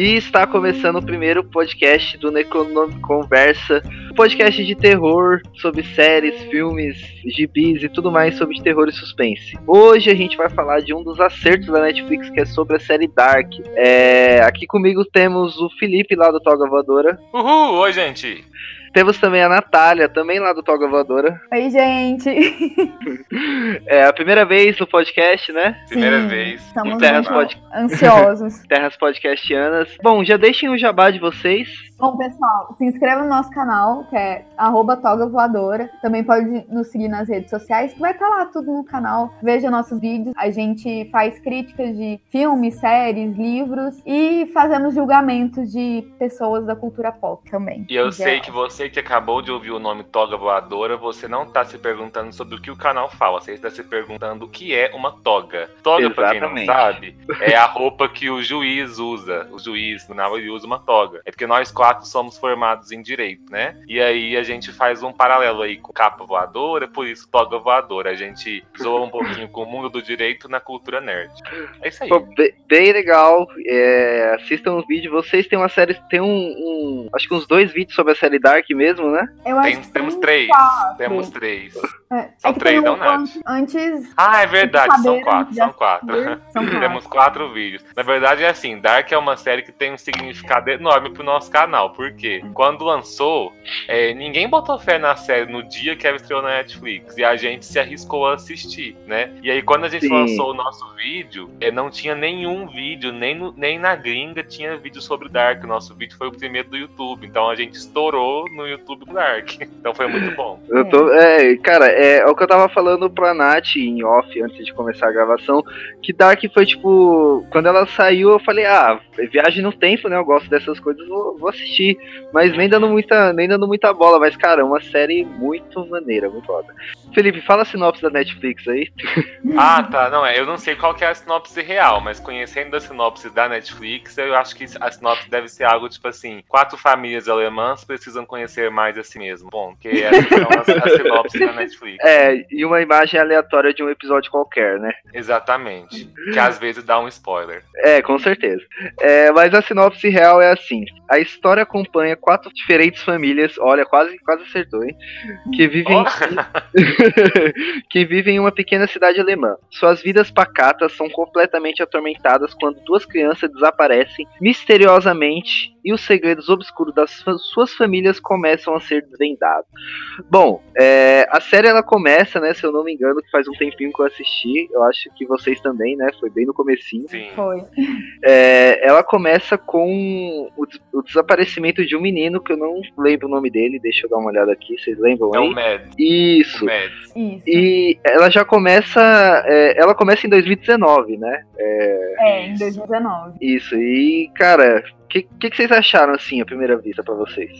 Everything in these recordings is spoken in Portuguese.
E está começando o primeiro podcast do Necronome Conversa, podcast de terror sobre séries, filmes, gibis e tudo mais sobre terror e suspense. Hoje a gente vai falar de um dos acertos da Netflix que é sobre a série Dark. É, aqui comigo temos o Felipe lá do Toga Voadora. Uhul! Oi, gente! Temos também a Natália, também lá do Toga Voadora. Oi, gente! É a primeira vez no podcast, né? Primeira Sim, vez. Estamos Terras muito pod- ansiosos. Terras Podcastianas. Bom, já deixem o jabá de vocês. Bom, pessoal, se inscreva no nosso canal, que é arroba Toga Voadora. Também pode nos seguir nas redes sociais, que vai estar lá tudo no canal. Veja nossos vídeos. A gente faz críticas de filmes, séries, livros e fazemos julgamentos de pessoas da cultura pop também. E eu sei geral. que você que acabou de ouvir o nome Toga Voadora, você não tá se perguntando sobre o que o canal fala, você está se perguntando o que é uma toga. Toga, pra quem não sabe, é a roupa que o juiz usa. O juiz, no final, ele usa uma toga. É porque nós quatro somos formados em direito, né? E aí a gente faz um paralelo aí com capa voadora, por isso toga voadora. A gente zoa um pouquinho com o mundo do direito na cultura nerd. É isso aí. Pô, be- bem legal. É, assistam o vídeo. Vocês têm uma série. Tem um, um- Acho que uns dois vídeos sobre a série Dark mesmo, né? Eu acho Tem- que temos três. quatro. Temos três. É, São é três, não, um Nath? an- Antes. Ah, é verdade, são saber, quatro, antes de são quatro. São quatro. Temos quatro vídeos. Na verdade, é assim, Dark é uma série que tem um significado enorme pro nosso canal. Por quê? Quando lançou, é, ninguém botou fé na série no dia que ela estreou na Netflix. E a gente se arriscou a assistir, né? E aí, quando a gente Sim. lançou o nosso vídeo, é, não tinha nenhum vídeo, nem, no- nem na gringa tinha vídeo sobre Dark. O nosso vídeo foi o primeiro do YouTube. Então a gente estourou no YouTube do Dark. Então foi muito bom. Eu tô, é, cara, é, é o que eu tava falando pra Nath em off antes de começar a gravação. Que Dark foi tipo. Quando ela saiu, eu falei, ah, viagem no tempo, né? Eu gosto dessas coisas, vou, vou assistir. Mas nem dando muita, nem dando muita bola. Mas, cara, é uma série muito maneira, muito foda. Felipe, fala a sinopse da Netflix aí. Ah, tá. Não, é. Eu não sei qual que é a sinopse real, mas conhecendo a sinopse da Netflix, eu acho que a sinopse deve ser algo tipo assim: quatro famílias alemãs precisam conhecer mais a si mesmo. Bom, que essa são as, as sinopse da Netflix. É, e uma imagem aleatória de um episódio qualquer, né? Exatamente. Que às vezes dá um spoiler. É, com certeza. É, mas a sinopse real é assim: a história acompanha quatro diferentes famílias, olha, quase, quase acertou, hein? Que vivem, Ó. que vivem em uma pequena cidade alemã. Suas vidas pacatas são completamente atormentadas quando duas crianças desaparecem misteriosamente e os segredos obscuros das suas famílias começam a ser desvendados. Bom, é, a série ela começa, né? Se eu não me engano, que faz um tempinho que eu assisti. Eu acho que vocês também, né? Foi bem no comecinho. Sim. Foi. É, ela começa com o, des- o desaparecimento de um menino que eu não lembro o nome dele. Deixa eu dar uma olhada aqui. Vocês lembram É o aí? Mads. Isso. O Mads. Isso. E ela já começa. é, ela começa em 2019, né? É, em 2019. Isso. E, cara, que, que, que vocês acharam assim, à primeira vista, pra vocês?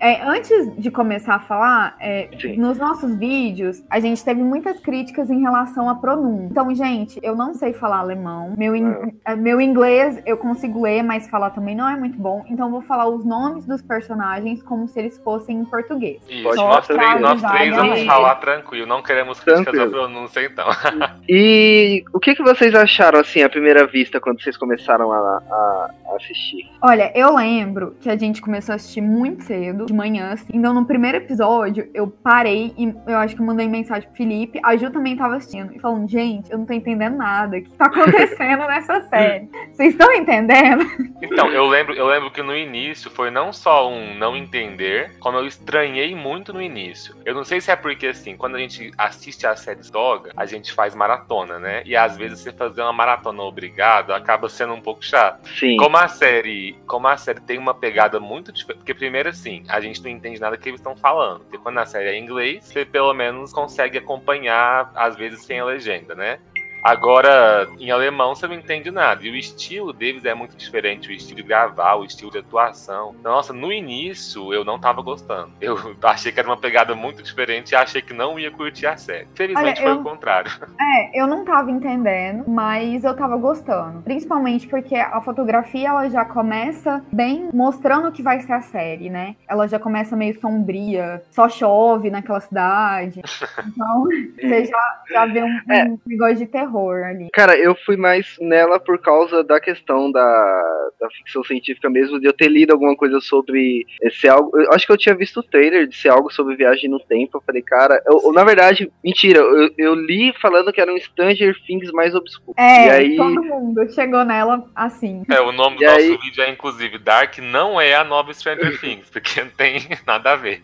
É, antes de começar a falar, é, nos nossos vídeos, a gente teve muitas críticas em relação à pronúncia. Então, gente, eu não sei falar alemão. Meu, in- eh, meu inglês eu consigo ler, mas falar também não é muito bom. Então, eu vou falar os nomes dos personagens como se eles fossem em português. Isso. Pode Nós três, nós vai, três vamos falar tranquilo. Não queremos críticas à Tranquilo. pronúncia, então. E o que, que vocês acharam assim, à primeira vista, quando vocês começaram a, a- a assistir? Olha, eu lembro que a gente começou a assistir muito cedo, de manhã, assim. Então, no primeiro episódio, eu parei e eu acho que eu mandei mensagem pro Felipe. A Ju também tava assistindo. E falando, gente, eu não tô entendendo nada. O que tá acontecendo nessa série? Vocês estão entendendo? Então, eu lembro, eu lembro que no início foi não só um não entender, como eu estranhei muito no início. Eu não sei se é porque, assim, quando a gente assiste a série Doga, a gente faz maratona, né? E às vezes você fazer uma maratona obrigado acaba sendo um pouco chato. Sim. Como a série como a série tem uma pegada muito diferente. Porque, primeiro, assim, a gente não entende nada que eles estão falando. Porque quando a série é em inglês, você pelo menos consegue acompanhar, às vezes, sem a legenda, né? Agora, em alemão, você não entende nada. E o estilo deles é muito diferente. O estilo de gravar, o estilo de atuação. Nossa, no início eu não tava gostando. Eu achei que era uma pegada muito diferente e achei que não ia curtir a série. Felizmente Olha, foi eu- o contrário. É, eu não tava entendendo, mas eu tava gostando. Principalmente porque a fotografia ela já começa bem mostrando o que vai ser a série, né? Ela já começa meio sombria, só chove naquela cidade. Então, você já, já vê um, É. um negócio de terror ali. Cara, eu fui mais nela por causa da questão da, da ficção científica mesmo, de eu ter lido alguma coisa sobre esse algo. Eu acho que eu tinha visto o trailer de ser algo sobre viagem no tempo. Eu falei, cara, eu, eu- na verdade, mentira, eu, eu li falando que era um Stranger Things mais obscuro. É, E aí- todo mundo chegou nela assim. É, o nome do E nosso aí- vídeo é, inclusive, Dark não é a nova Stranger Things, porque não tem nada a ver.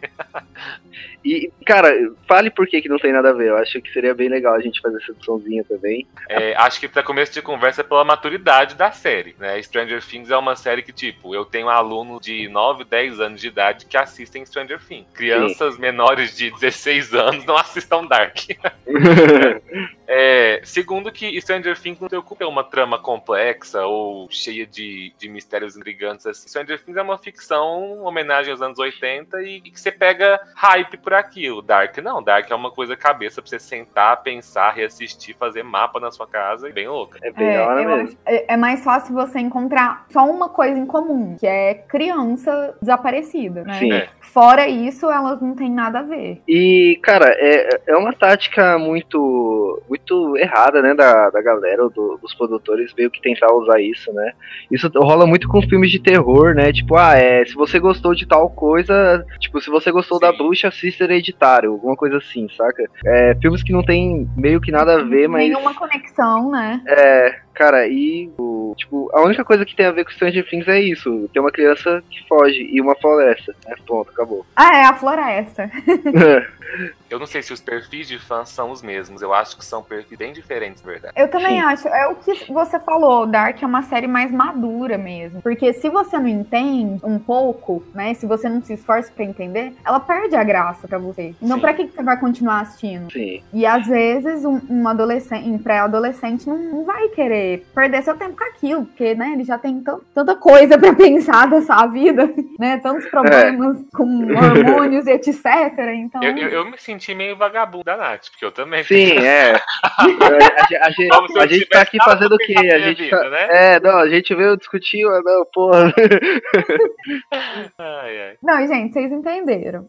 E, cara, fale por que, que não tem nada a ver. Eu acho que seria bem legal a gente fazer essa ediçãozinha também. É, acho que pra começo de conversa é pela maturidade da série, né? Stranger Things é uma série que, tipo, eu tenho alunos de 9, 10 anos de idade que assistem Stranger Things. Crianças menores de 16 anos não assistam Dark. É, segundo que Stranger Things não se preocupa em uma trama complexa ou cheia de, de mistérios intrigantes. Assim. Stranger Things é uma ficção, homenagem aos anos 80 e que você pega hype por aquilo. Dark não, Dark é uma coisa cabeça pra você sentar, pensar, reassistir, fazer mapa na sua casa e bem louca. É bem É, hora mesmo. é- é mais fácil você encontrar só uma coisa em comum, que é criança desaparecida, né? Sim. É. Fora isso, elas não têm nada a ver. E, cara, é, é uma tática muito muito errada, né, da, da galera, do- dos produtores, meio que tentar usar isso, né? Isso rola muito com filmes de terror, né? Tipo, ah, é, se você gostou de tal coisa, tipo, se você gostou da Sim. bruxa, assista Hereditário, alguma coisa assim, saca? É, filmes que não tem meio que nada a ver, mas... Nenhuma conexão, né? É, cara, e o, tipo, a única coisa que tem a ver com Stranger Things é isso. Tem uma criança que foge e uma floresta, né? Ponto, acabou. Ah, é a floresta. Eu não sei se os perfis de fãs são os mesmos. Eu acho que são perfis bem diferentes, na verdade. Eu também Sim. acho. É o que você falou, Dark é uma série mais madura mesmo. Porque se você não entende um pouco, né? Se você não se esforça pra entender, ela perde a graça pra você. Então, Sim. pra que que você vai continuar assistindo? Sim. E às vezes um, um adolescente, um pré-adolescente não, não vai querer perder seu tempo com aquilo, porque né, ele já tem tan- tanta coisa pra pensar dessa vida, né? Tantos problemas com hormônios e etc. Então, Eu, eu, eu me senti meio vagabundo da Nath, porque eu também. Sim, é. a, gente- a gente- a gente tá aqui fazendo o quê? A gente vida, tá- né? É, não, a gente veio discutir, ah, não, porra. Ai, ai. não, gente, vocês entenderam.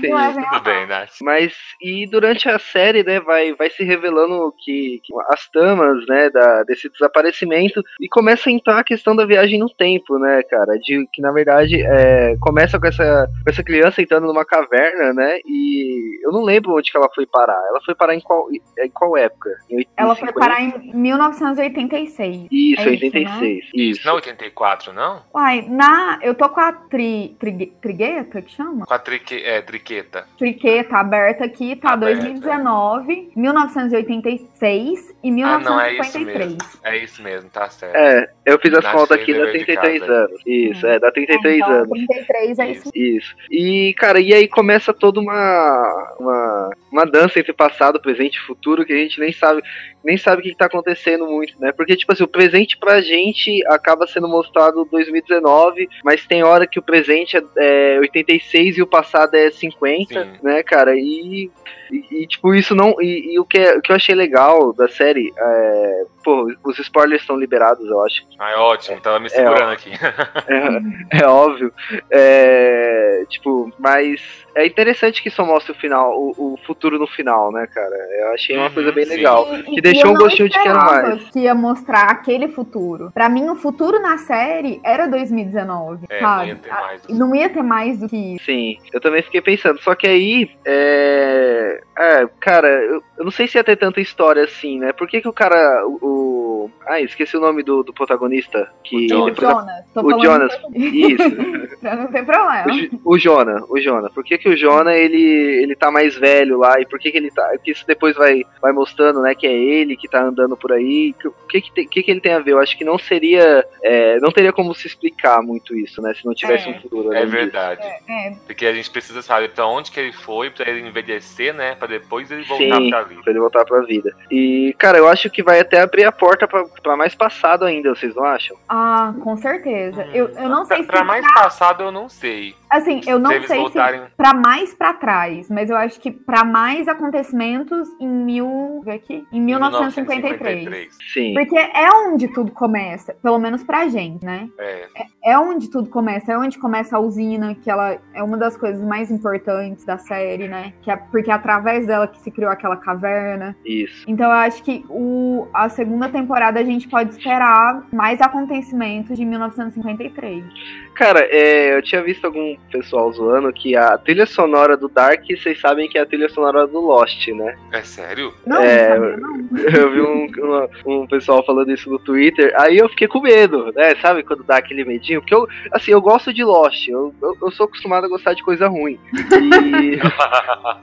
Sim, levem a Tudo bem. Nath. Mas, e durante a série, né, vai, vai se revelando que, que as tamas, né, da, desse desaparecimento, e começa a entrar a questão da viagem no tempo, né, cara, de que, na verdade, é, começa com essa, com essa criança entrando numa caverna, né, e eu não lembro onde que ela foi parar. Ela foi parar em qual, em qual época? Em 80, Ela foi 50? parar em 1986. Isso, É isso, 86. Isso. Não 84, não? Uai, na. Eu tô com a tri, tri, Trigueta, que chama? Com a trique, é, triqueta. Triqueta aberta aqui, tá Aberta. 2019, 1986 e Ah, não, é isso 1953. mesmo. É isso mesmo, tá certo. É, eu fiz as contas aqui, dá de 33 casa. anos. Isso, é, dá 33 então, anos. 33 é isso. Isso. E, cara, e aí começa toda uma, uma, uma dança entre passado, presente e futuro que a gente nem sabe, nem sabe o que, que tá acontecendo muito, né? Porque, tipo assim, o presente pra gente acaba sendo mostrado 2019, mas tem hora que o presente é, é 86 e o passado é 50, Sim. né, cara? E, e, e, tipo, isso não. E, e o, que é- o que eu achei legal da série, é, pô, os spoilers estão liberados, eu acho. Ah, ótimo, tava me segurando aqui. É, é óbvio. É, tipo, mas é interessante que só mostre o final, o, o futuro no final, né, cara? Eu achei uma Uhum, coisa bem sim. legal. E- Que e deixou um não gostinho de quero mais. Que ia mostrar aquele futuro. Pra mim, o futuro na série era 2019, É, não sabe? ia ter Ah, mais. Não ia ter mais do que isso. Sim, eu também fiquei pensando. Só que aí, é. É, cara, eu, eu não sei se ia ter tanta história assim, né? Por que, que o cara. O, o- Ah, esqueci o nome do, do protagonista. Que O Jonas. Jonas. O falando Jonas. Isso. não ter problema. O, o Jona, o Jona. Por que, que o Jona ele ele, tá mais velho lá e por que, que ele tá. Porque isso depois vai, vai mostrando, né, que é ele que tá andando por aí. O que que, tem, que, que ele tem a ver? Eu acho que não seria. É, não teria como se explicar muito isso, né? Se não tivesse É. um futuro. É verdade. É, Porque a gente precisa saber pra onde que ele foi, pra ele envelhecer, né? Pra depois ele voltar Sim. pra vida. Pra ele voltar pra vida. E, cara, eu acho que vai até abrir a porta pra, pra mais passado ainda, vocês não acham? ah, com certeza. Eu, eu não sei pra, se. pra mais passado eu não sei. Assim, eu não sei voltarem. se pra mais pra trás, mas eu acho que pra mais acontecimentos em mil. Aqui? Em 1953. Sim. Porque é onde tudo começa, pelo menos pra gente, né? É, É onde tudo começa, é onde começa a usina, que ela é uma das coisas mais importantes da série, né? Que é porque é através dela que se criou aquela caverna. Isso. Então eu acho que o, a segunda temporada a gente pode esperar mais acontecimentos de 1953. Cara, é, eu tinha visto algum pessoal zoando que a trilha sonora do Dark, vocês sabem que é a trilha sonora do Lost, né? é sério? Não, É, não não. Eu vi um, uma- um pessoal falando isso no Twitter, aí eu fiquei com medo, né? Sabe quando dá aquele medinho? Porque eu, assim, eu gosto de Lost, eu, eu, eu sou acostumado a gostar de coisa ruim. E.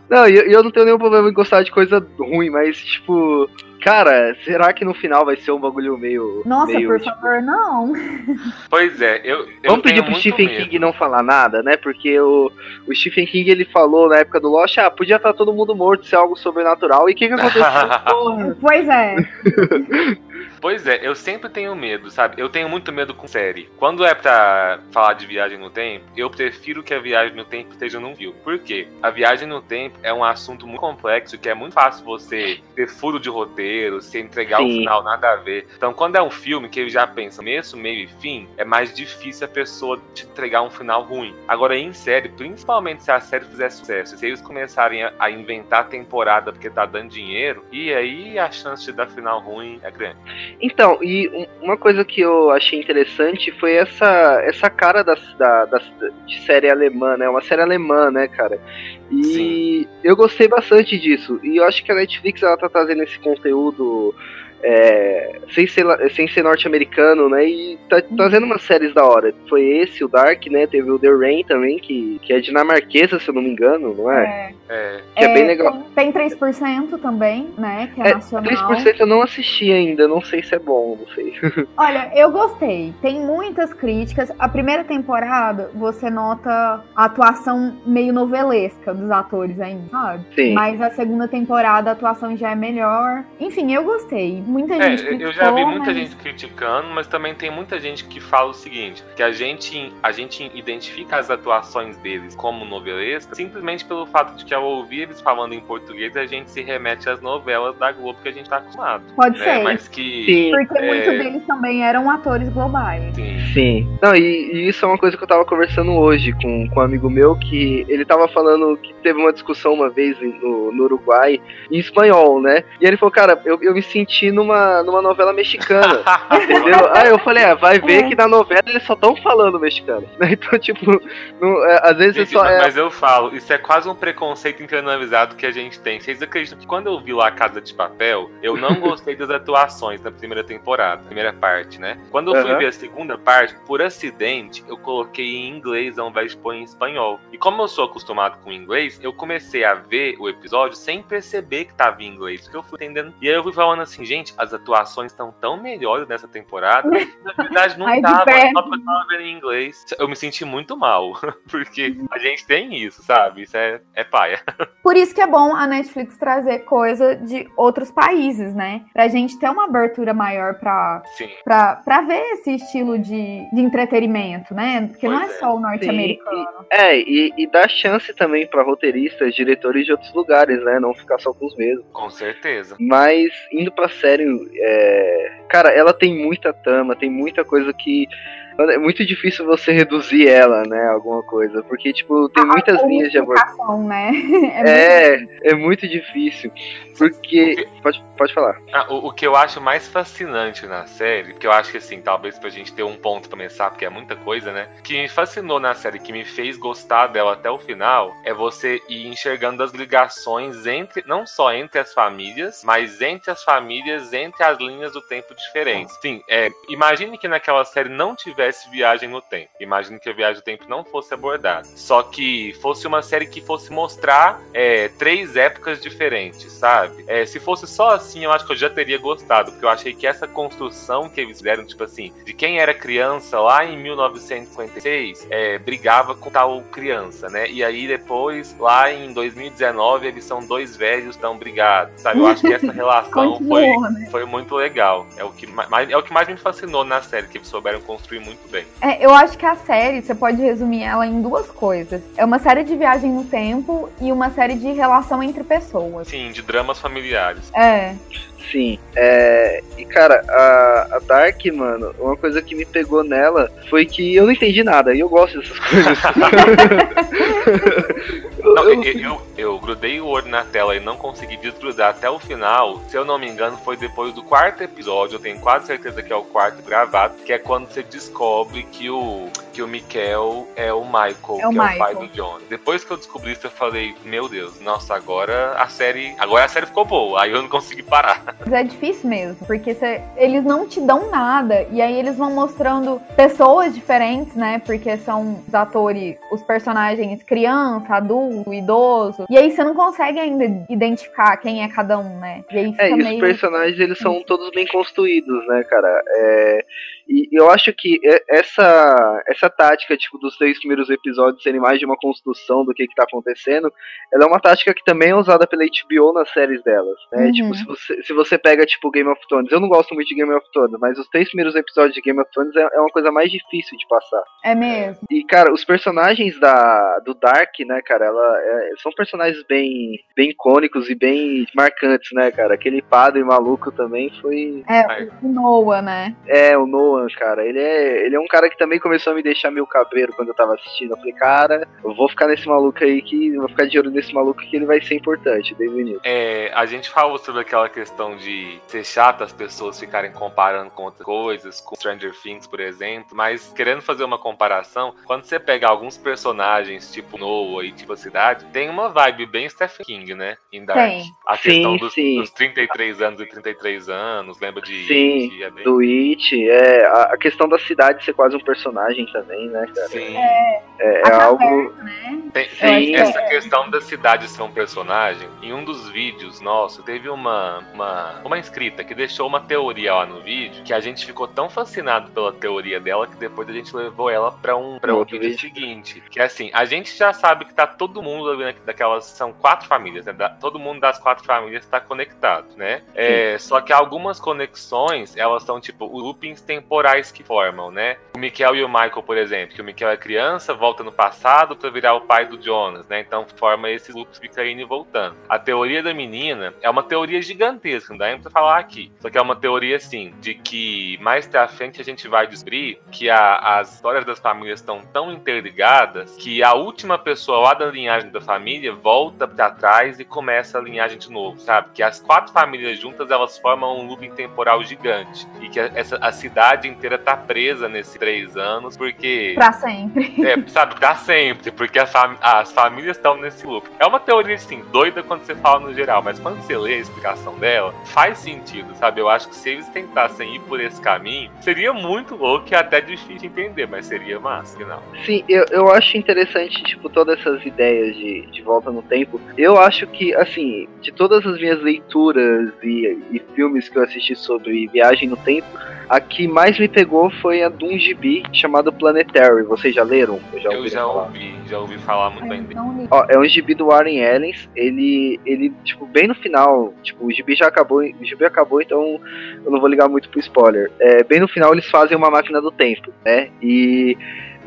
não, e eu, e eu não tenho nenhum problema em gostar de coisa ruim, mas, tipo. Cara, será que no final vai ser um bagulho meio. Nossa, meio, por tipo, favor, não. Pois é, eu. eu Vamos pedir pro Stephen medo. King não falar nada, né? Porque o, o Stephen King ele falou na época do Lost, ah, podia estar todo mundo morto, ser algo sobrenatural. E o que, que aconteceu? Porra. Pois é. Pois é, eu sempre tenho medo, sabe? Eu tenho muito medo com série. Quando é pra falar de viagem no tempo, eu prefiro que a viagem no tempo esteja num filme. Por quê? A viagem no tempo é um assunto muito complexo que é muito fácil você ter furo de roteiro, se entregar o final nada a ver. Então, quando é um filme que ele já pensa começo, meio e fim, é mais difícil a pessoa te entregar um final ruim. Agora, em série, principalmente se a série fizer sucesso, se eles começarem a, a inventar temporada porque tá dando dinheiro, e aí a chance de dar final ruim é grande. Então, e um- uma coisa que eu achei interessante foi essa, essa cara das, da, das- de série alemã, né? Uma série alemã, né, cara? E Sim. eu gostei bastante disso. E eu acho que a Netflix ela tá trazendo esse conteúdo é, sem ser, sem ser norte-americano, né? E tá trazendo umas séries da hora. Foi esse, o Dark, né? Teve o The Rain também, que, que é dinamarquesa, se eu não me engano, não é? É, É, Que é bem legal. Tem 3% também, né? Que é, É, nacional. 3% eu não assisti ainda, não sei se é bom, não sei. Olha, eu gostei. Tem muitas críticas. A primeira temporada, você nota a atuação meio novelesca dos atores ainda, sabe? Sim. Mas a segunda temporada a atuação já é melhor. Enfim, eu gostei. Muita É, gente criticou, eu já vi muita mas- gente criticando, mas também tem muita gente que fala o seguinte, que a gente, a gente identifica as atuações deles como novelescas simplesmente pelo fato de que ao ouvir eles falando em português, a gente se remete às novelas da Globo que a gente tá acostumado. Pode né? ser. Mas que... Sim. Porque É. muitos deles também eram atores globais. Sim. Sim. Não, e, e isso é uma coisa que eu tava conversando hoje com, com um amigo meu, que ele tava falando que teve uma discussão uma vez no, no Uruguai em espanhol, né? E ele falou, cara, eu, eu me senti numa, numa novela mexicana. Entendeu? Aí eu falei, ah, vai ver É. que na novela eles só tão falando mexicano. Então, tipo, não- é, às vezes é Gente, só. É, Mas eu falo, isso é quase um preconceito internalizado que a gente tem. Vocês acreditam que quando eu vi lá a Casa de Papel, eu não gostei das atuações da primeira temporada, primeira parte, né? Quando eu fui Aham. ver a segunda parte, por acidente, eu coloquei em inglês ao invés de pôr em espanhol. E como eu sou acostumado com inglês, eu comecei a ver o episódio sem perceber que tava em inglês, porque eu fui entendendo. E aí eu fui falando assim, gente, as atuações estão tão melhores nessa temporada. Na verdade, não Ai, de tava, só porque eu tava vendo em inglês. Eu me senti muito mal. Porque a gente tem isso, sabe? Isso é, é paia. Por isso que é bom a Netflix trazer coisa de outros países, né? Pra gente ter uma abertura maior pra, Sim. pra, pra ver esse estilo de, de entretenimento, né? Porque não é Pois é. só o norte-americano. é, e, e dá chance também pra roteiristas, diretores de outros lugares, né? Não ficar só com os mesmos. Com certeza. Mas indo pra série, é, cara, ela tem muita trama, tem muita coisa que. É muito difícil você reduzir ela, né? Alguma coisa. Porque, tipo, tem muitas A linhas de abordagem. unificação, né? É muito- É, é muito difícil. Porque. Pode, pode falar. Ah, o, o que eu acho mais fascinante na série, que eu acho que assim, talvez pra gente ter um ponto pra começar, porque é muita coisa, né? Que me fascinou na série, que me fez gostar dela até o final, é você ir enxergando as ligações entre, não só entre as famílias, mas entre as famílias, entre as linhas do tempo diferentes. Sim, é, imagine que naquela série não tivesse tivesse viagem no tempo. Imagino que a viagem no tempo não fosse abordada. Só que fosse uma série que fosse mostrar é, três épocas diferentes, sabe? É, se fosse só assim, eu acho que eu já teria gostado, porque eu achei que essa construção que eles fizeram, tipo assim, de quem era criança lá em 1956, é, brigava com tal criança, né? E aí depois, lá em 2019, eles são dois velhos tão brigados, sabe? Eu acho que essa relação foi, né? foi muito legal. É o, que mais, é o que mais me fascinou na série, que eles souberam construir muito bem. É, eu acho que a série, você pode resumir ela em duas coisas. É uma série de viagem no tempo e uma série de relação entre pessoas. Sim, de dramas familiares. É. Sim. É, e cara, a, a, Dark, mano, uma coisa que me pegou nela foi que eu não entendi nada, e eu gosto dessas coisas. não, eu, eu, eu, eu, grudei o olho na tela e não consegui desgrudar até o final. Se eu não me engano, foi depois do quarto episódio, eu tenho quase certeza que é o quarto gravado, que é quando você descobre que o, que o Mikel é o Michael, é o que Michael. é o pai do John. Depois que eu descobri isso, eu falei, meu Deus, nossa, agora a série. Agora a série ficou boa, aí eu não consegui parar. Mas é difícil mesmo, porque cê, eles não te dão nada. E aí eles vão mostrando pessoas diferentes, né? Porque são os atores, os personagens criança, adulto, idoso. E aí você não consegue ainda identificar quem é cada um, né? E aí fica é, e meio... os personagens, eles são todos bem construídos, né, cara? É e eu acho que essa, essa tática, tipo, dos três primeiros episódios serem mais de uma construção do que que tá acontecendo, ela é uma tática que também é usada pela HBO nas séries delas, né? Uhum. Tipo, se você, se você pega, tipo, Game of Thrones, eu não gosto muito de Game of Thrones, mas os três primeiros episódios de Game of Thrones é, é uma coisa mais difícil de passar. É mesmo. E, cara, os personagens da, do Dark, né, cara, ela, é, são personagens bem, bem icônicos e bem marcantes, né, cara? Aquele padre maluco também foi... É, o Noah, né? É, o Noah cara. Ele é, ele é um cara que também começou a me deixar meio cabreiro quando eu tava assistindo. Eu falei, cara, eu vou ficar nesse maluco aí que. vou ficar de olho nesse maluco que ele vai ser importante desde o início. É, a gente falou sobre aquela questão de ser chato as pessoas ficarem comparando com outras coisas, com Stranger Things, por exemplo, mas querendo fazer uma comparação, quando você pega alguns personagens, tipo Noah e tipo a cidade, tem uma vibe bem Stephen King, né? Em Dark. Tem. A questão sim, dos, sim. dos 33 anos e 33 anos, lembra de. Sim, de, é bem... do It, é a, questão da cidade ser quase um personagem também, né, cara? Sim. É, é, é algo. Né? Tem, tem essa é. questão da cidade ser um personagem. Em um dos vídeos nosso, teve uma, uma, uma inscrita que deixou uma teoria lá no vídeo que a gente ficou tão fascinado pela teoria dela que depois a gente levou ela para um, pra um vídeo, vídeo seguinte. Que é assim, a gente já sabe que tá todo mundo ali daquelas. São quatro famílias, né? Da, todo mundo das quatro famílias está conectado, né? É, só que algumas conexões, elas são tipo loopings temporais que formam, né? O Mikel e o Michael, por exemplo, que o Mikel é criança, volta no passado para virar o pai do Jonas, né? Então forma esses loops fica indo e voltando. A teoria da menina é uma teoria gigantesca, não dá nem pra falar aqui. Só que é uma teoria, assim, de que mais pra frente a gente vai descobrir que a, as histórias das famílias estão tão interligadas que a última pessoa lá da linhagem da família volta para trás e começa a linhagem de novo, sabe? Que as quatro famílias juntas elas formam um looping temporal gigante e que essa, a cidade inteira tá presa nesses três anos, porque. Pra sempre. É, sabe, pra sempre, porque as, fam as famílias estão nesse loop. É uma teoria, assim, doida quando você fala no geral, mas quando você lê a explicação dela, faz sentido, sabe? Eu acho que se eles tentassem ir por esse caminho, seria muito louco e até difícil de entender, mas seria massa, não. Sim, eu, eu acho interessante, tipo, todas essas ideias de, de volta no tempo. Eu acho que, assim, de todas as minhas leituras e, e filmes que eu assisti sobre viagem no tempo, a que mais me pegou foi a de um gibi chamado Planetary. Vocês já leram? Eu já, eu já ouvi, já ouvi falar muito bem dele. Ó, é um gibi do Warren Ellis. Ele, ele, tipo, bem no final, tipo, o gibi já acabou, o gibi acabou, então eu não vou ligar muito pro spoiler. É, bem no final eles fazem uma máquina do tempo, né? E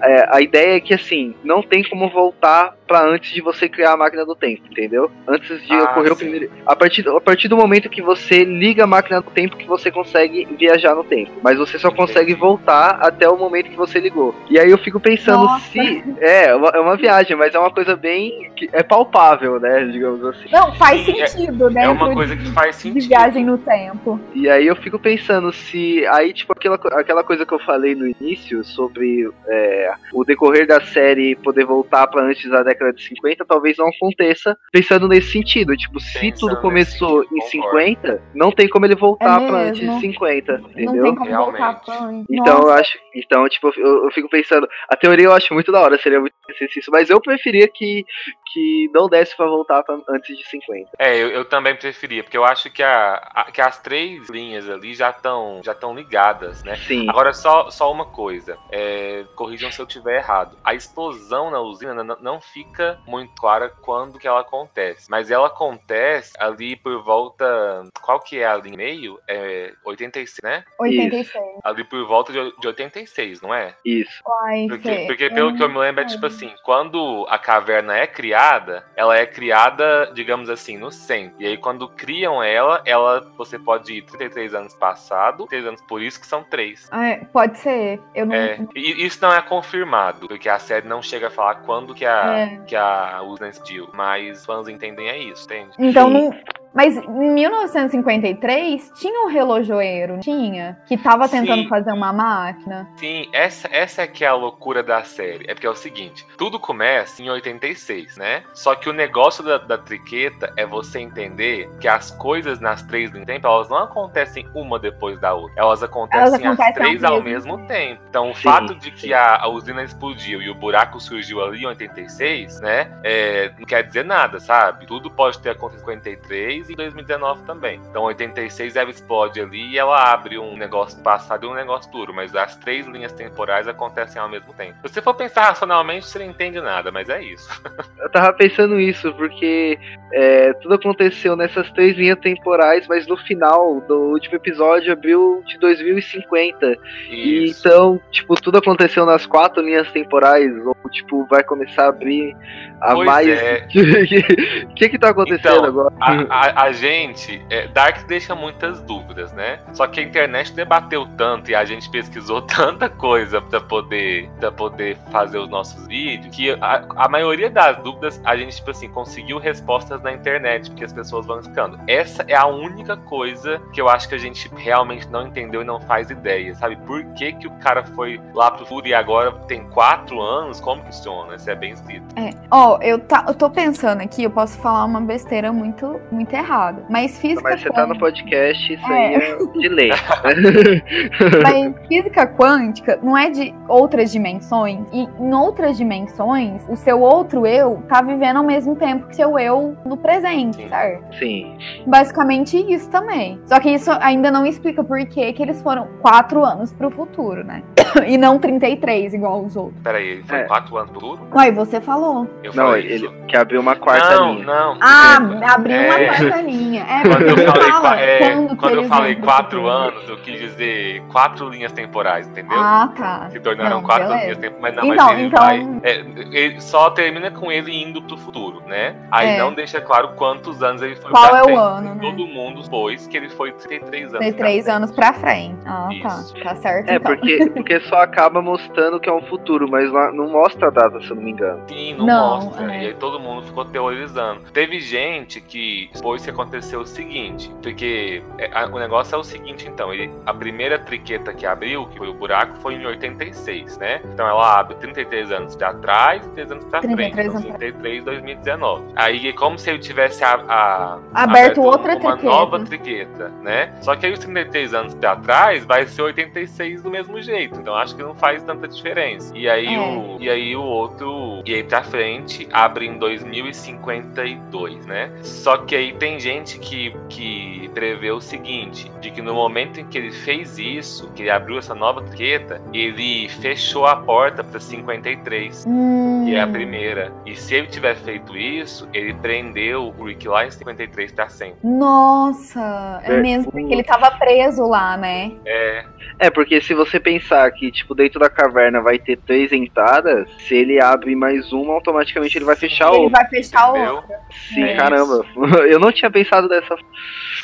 é, a ideia é que assim, não tem como voltar para antes de você criar a máquina do tempo, entendeu? Antes de ah, ocorrer sim. o primeiro. A partir, a partir do momento que você liga a máquina do tempo que você consegue viajar no tempo. Mas você só consegue voltar até o momento que você ligou. E aí eu fico pensando Nossa. se. É, é uma, é uma viagem, mas é uma coisa bem. é palpável, né? Digamos assim. Não, faz sentido, né? É uma coisa que faz sentido. De viagem no tempo. E aí eu fico pensando se. Aí, tipo, aquela, aquela coisa que eu falei no início sobre é, o decorrer da série poder voltar para antes da década década de 50 talvez não aconteça pensando nesse sentido. Tipo, se pensando tudo começou sentido, em 50, não tem como ele voltar é pra antes de 50, entendeu? Não tem como Realmente. voltar pra antes. Então Nossa. eu acho Então, tipo, eu, eu, fico pensando, a teoria eu acho muito da hora, seria muito isso, mas eu preferia que, que não desse pra voltar pra antes de 50. É, eu, eu também preferia, porque eu acho que, a, a que as três linhas ali já estão já tão ligadas, né? Sim. Agora, só, só uma coisa, é, corrijam se eu tiver errado. A explosão na usina não, não fica muito clara quando que ela acontece, mas ela acontece ali por volta, qual que é a linha meio? É 86, né? 86. Isso. Ali por volta de, de 86, não é? Isso. Porque, porque pelo que eu me lembro é tipo assim, quando a caverna é criada, ela é criada, digamos assim, no centro. E aí quando criam ela, ela você pode ir 33 anos passado, 3 anos por isso que são três. Ah, é, pode ser. Eu não... É, e isso não é confirmado, porque a série não chega a falar quando que a, É. que a Usna existiu. Mas fãs entendem é isso, entende? Então não. Mas em 1953 tinha um relojoeiro, tinha? Que tava tentando Sim. fazer uma máquina. Sim, essa, essa é que é a loucura da série. É porque é o seguinte: tudo começa em 86, né? Só que o negócio da, da triqueta é você entender que as coisas nas três do tempo, elas não acontecem uma depois da outra. Elas acontecem acontecem as três ao mesmo mesmo tempo. Então, o Sim, fato de que a, a usina explodiu e o buraco surgiu ali em 86, né? é, não quer dizer nada, sabe? Tudo pode ter acontecido em 53 e 2019 também. Então, 86 ela explode ali e ela abre um negócio passado e um negócio duro, mas as três linhas temporais acontecem ao mesmo tempo. Se você for pensar racionalmente, você não entende nada, mas é isso. Eu tava pensando isso, porque é, tudo aconteceu nessas três linhas temporais, mas no final do último episódio abriu de 2050. E Isso. então, tipo, tudo aconteceu nas quatro linhas temporais, ou tipo, vai começar a abrir a Pois mais. é. O que que tá acontecendo Então, agora? A, a- a gente, é, Dark deixa muitas dúvidas, né? Só que a internet debateu tanto e a gente pesquisou tanta coisa pra poder, pra poder fazer os nossos vídeos que a, a maioria das dúvidas a gente, tipo assim, conseguiu respostas na internet, porque as pessoas vão ficando. Essa é a única coisa que eu acho que a gente realmente não entendeu e não faz ideia, sabe? Por que, que o cara foi lá pro futuro e agora tem quatro anos? Como que funciona? Isso é bem escrito. É. Ó, eu, tá, eu tô pensando aqui, eu posso falar uma besteira muito, muito errada. Mas física. Mas você tá no quântica- podcast, isso É. aí é de lei. Mas física quântica não é de outras dimensões. E em outras dimensões, o seu outro eu tá vivendo ao mesmo tempo que seu eu no presente, Sim. certo? Sim. Basicamente isso também. Só que isso ainda não explica por que, que eles foram quatro anos pro futuro, né? e não 33, igual os outros. Peraí, ele foi É. quatro anos pro futuro? Uai, você falou. Eu Não, falei ele isso. que abriu uma quarta não, linha. não. Ah, É, abriu uma é. quarta linha. É, Quando porque eu falei, fala é, quando quando eu falei quatro anos, eu quis dizer quatro linhas temporais, entendeu? Ah, tá. Se tornaram Não, quatro beleza. linhas temporais. Mas não, Então, mas ele então- vai. é, ele só termina com ele indo pro futuro, né? Aí É. não deixa claro quantos anos ele foi Qual pra é o frente. ano, né? Todo mundo pôs que ele foi 33 anos. Tem pra três frente. anos pra frente. Ah, Isso. tá. Tá certo, É, então. porque, porque só acaba mostrando que é um futuro, mas não mostra a data, se eu não me engano. Sim, não, Não, mostra. é. E aí todo mundo ficou teorizando. Teve gente que expôs que aconteceu o seguinte, porque é, a- o negócio é o seguinte, então, ele- a primeira triqueta que abriu, que foi o buraco, foi em 86, né? Então ela abre 33 anos de atrás e 3 anos pra 33 frente. Então, anos pra- 33, 2019. Aí é como se ele tivesse a, a- Aberto outra uma triqueta. nova triqueta, né? Só que aí os 33 anos pra trás vai ser 86 do mesmo jeito. Então acho que não faz tanta diferença. E aí, É. o, e aí o outro. E aí pra frente abre em 2052, né? Só que aí tem gente que, que prevê o seguinte: de que no momento em que ele fez isso, que ele abriu essa nova triqueta, ele fechou a porta pra 53. Hum, Que é a primeira. E se ele tiver feito isso, ele prendeu o Rick lá em 53 pra sempre. Nossa, é É, mesmo, porque ele tava preso lá, né? É, É, porque se você pensar que, tipo, dentro da caverna vai ter três entradas, se ele abre mais uma, automaticamente ele vai fechar ele outra. vai fechar entendeu? outra. Sim, É caramba. Eu não tinha pensado dessa